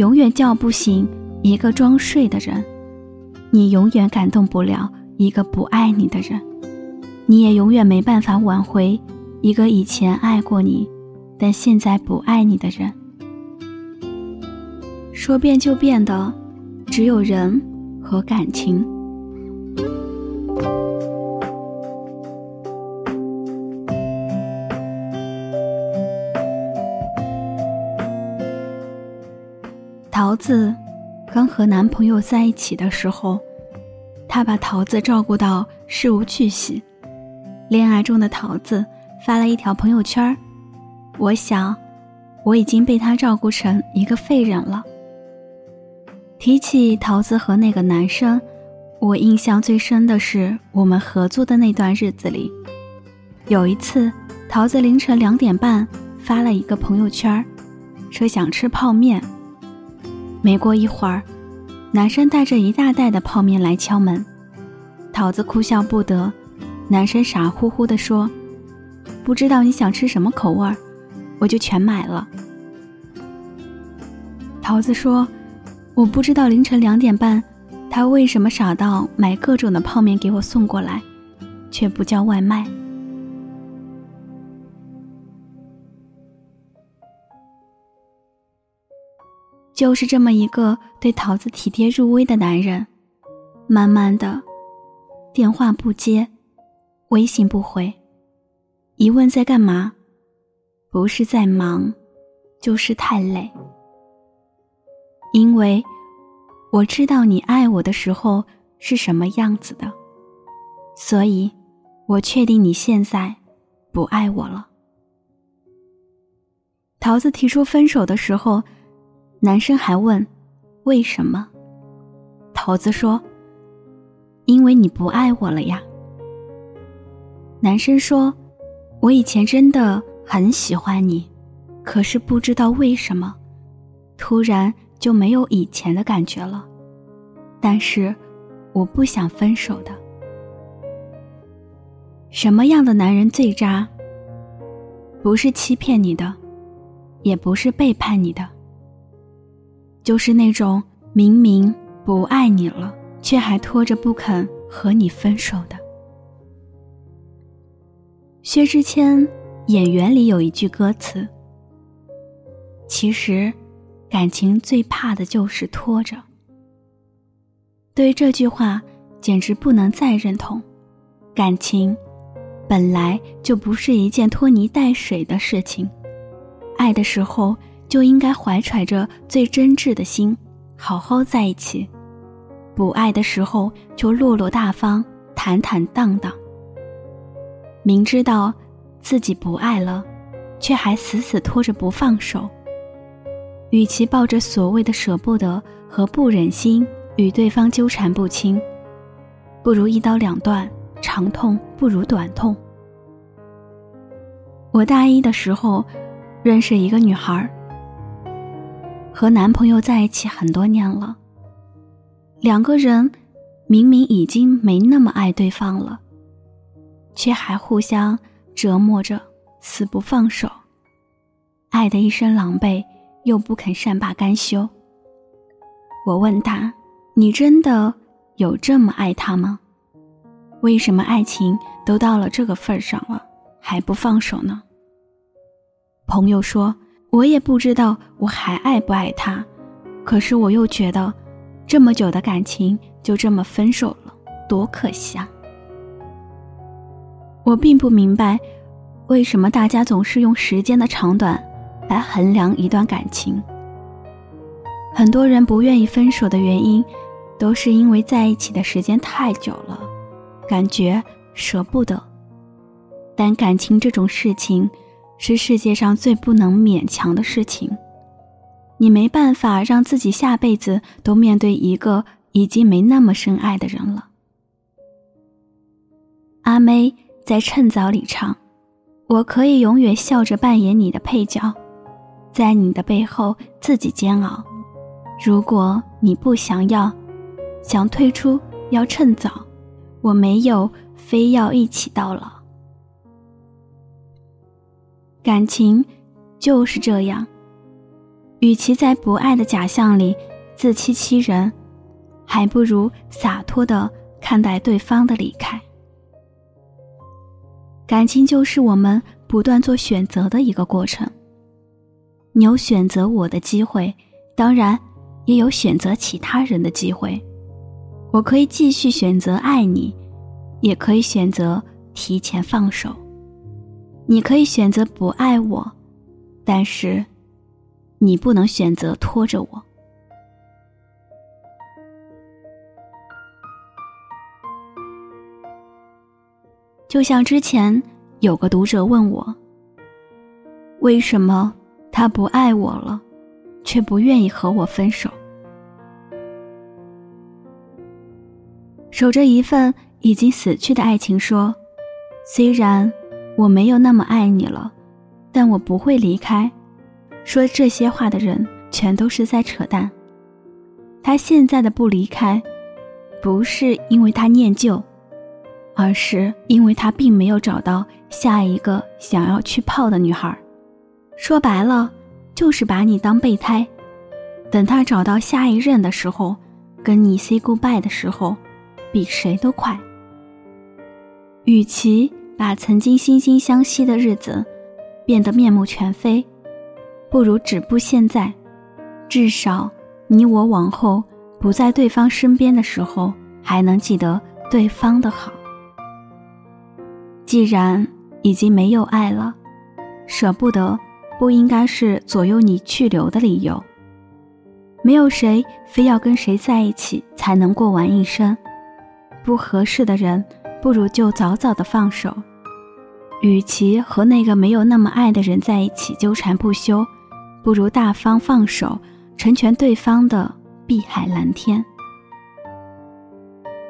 永远叫不醒一个装睡的人，你永远感动不了一个不爱你的人，你也永远没办法挽回一个以前爱过你，但现在不爱你的人。说变就变的，只有人和感情。桃子刚和男朋友在一起的时候，他把桃子照顾到事无巨细。恋爱中的桃子发了一条朋友圈我想，我已经被他照顾成一个废人了。”提起桃子和那个男生，我印象最深的是我们合租的那段日子里，有一次，桃子凌晨两点半发了一个朋友圈说想吃泡面。没过一会儿，男生带着一大袋的泡面来敲门，桃子哭笑不得。男生傻乎乎地说：“不知道你想吃什么口味儿，我就全买了。”桃子说：“我不知道凌晨两点半，他为什么傻到买各种的泡面给我送过来，却不叫外卖。”就是这么一个对桃子体贴入微的男人，慢慢的，电话不接，微信不回，一问在干嘛，不是在忙，就是太累。因为我知道你爱我的时候是什么样子的，所以我确定你现在不爱我了。桃子提出分手的时候。男生还问：“为什么？”桃子说：“因为你不爱我了呀。”男生说：“我以前真的很喜欢你，可是不知道为什么，突然就没有以前的感觉了。但是，我不想分手的。什么样的男人最渣？不是欺骗你的，也不是背叛你的。”就是那种明明不爱你了，却还拖着不肯和你分手的。薛之谦《演员》里有一句歌词：“其实，感情最怕的就是拖着。”对于这句话，简直不能再认同。感情本来就不是一件拖泥带水的事情，爱的时候。就应该怀揣着最真挚的心，好好在一起；不爱的时候就落落大方、坦坦荡荡。明知道自己不爱了，却还死死拖着不放手。与其抱着所谓的舍不得和不忍心与对方纠缠不清，不如一刀两断，长痛不如短痛。我大一的时候认识一个女孩。和男朋友在一起很多年了，两个人明明已经没那么爱对方了，却还互相折磨着，死不放手，爱得一身狼狈，又不肯善罢甘休。我问他：“你真的有这么爱他吗？为什么爱情都到了这个份上了，还不放手呢？”朋友说。我也不知道我还爱不爱他，可是我又觉得，这么久的感情就这么分手了，多可惜啊！我并不明白，为什么大家总是用时间的长短来衡量一段感情。很多人不愿意分手的原因，都是因为在一起的时间太久了，感觉舍不得。但感情这种事情。是世界上最不能勉强的事情，你没办法让自己下辈子都面对一个已经没那么深爱的人了。阿妹在《趁早》里唱：“我可以永远笑着扮演你的配角，在你的背后自己煎熬。如果你不想要，想退出，要趁早。我没有非要一起到老。”感情就是这样，与其在不爱的假象里自欺欺人，还不如洒脱的看待对方的离开。感情就是我们不断做选择的一个过程。你有选择我的机会，当然也有选择其他人的机会。我可以继续选择爱你，也可以选择提前放手。你可以选择不爱我，但是你不能选择拖着我。就像之前有个读者问我，为什么他不爱我了，却不愿意和我分手？守着一份已经死去的爱情，说：“虽然我没有那么爱你了，但我不会离开。”说这些话的人全都是在扯淡。他现在的不离开，不是因为他念旧，而是因为他并没有找到下一个想要去泡的女孩。说白了，就是把你当备胎，等他找到下一任的时候，跟你 say goodbye 的时候。比谁都快。与其把曾经惺惺相惜的日子变得面目全非，不如止步现在。至少，你我往后不在对方身边的时候，还能记得对方的好。既然已经没有爱了，舍不得不应该是左右你去留的理由。没有谁非要跟谁在一起才能过完一生。不合适的人，不如就早早的放手。与其和那个没有那么爱的人在一起纠缠不休，不如大方放手，成全对方的碧海蓝天。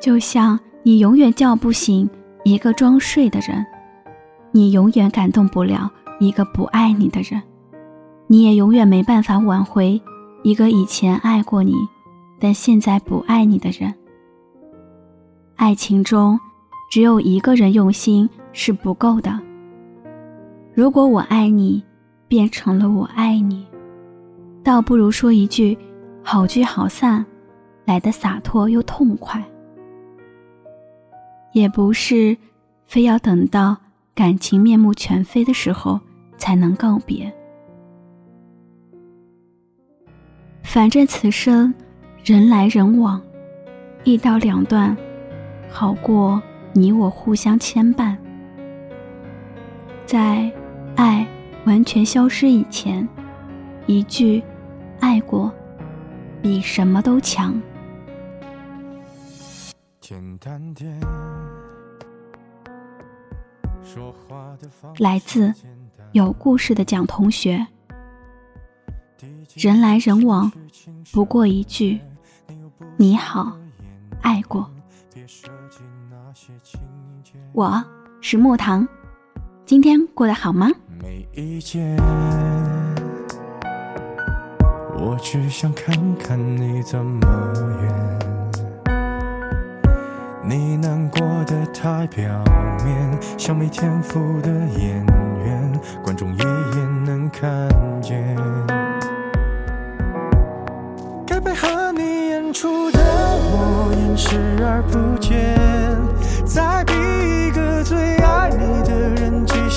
就像你永远叫不醒一个装睡的人，你永远感动不了一个不爱你的人，你也永远没办法挽回一个以前爱过你，但现在不爱你的人。爱情中，只有一个人用心是不够的。如果我爱你，变成了我爱你，倒不如说一句“好聚好散”，来的洒脱又痛快。也不是非要等到感情面目全非的时候才能告别。反正此生人来人往，一刀两断。好过你我互相牵绊，在爱完全消失以前，一句“爱过”比什么都强。简单点来自有故事的蒋同学。人来人往，不过一句“你好，爱过”。我是木糖，今天过得好吗？没意见我只想看看你怎么演，你难过的太表面，像没天赋的演员，观众一眼能看见。该配合你演出的我，演视而不见。再逼一个最爱你的人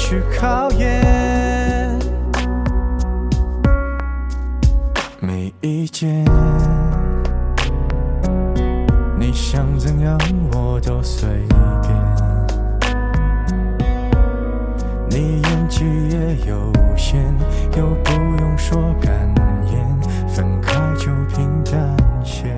去考验。没意见，你想怎样我都随便。你演技也有限，又不用说感言，分开就平淡些。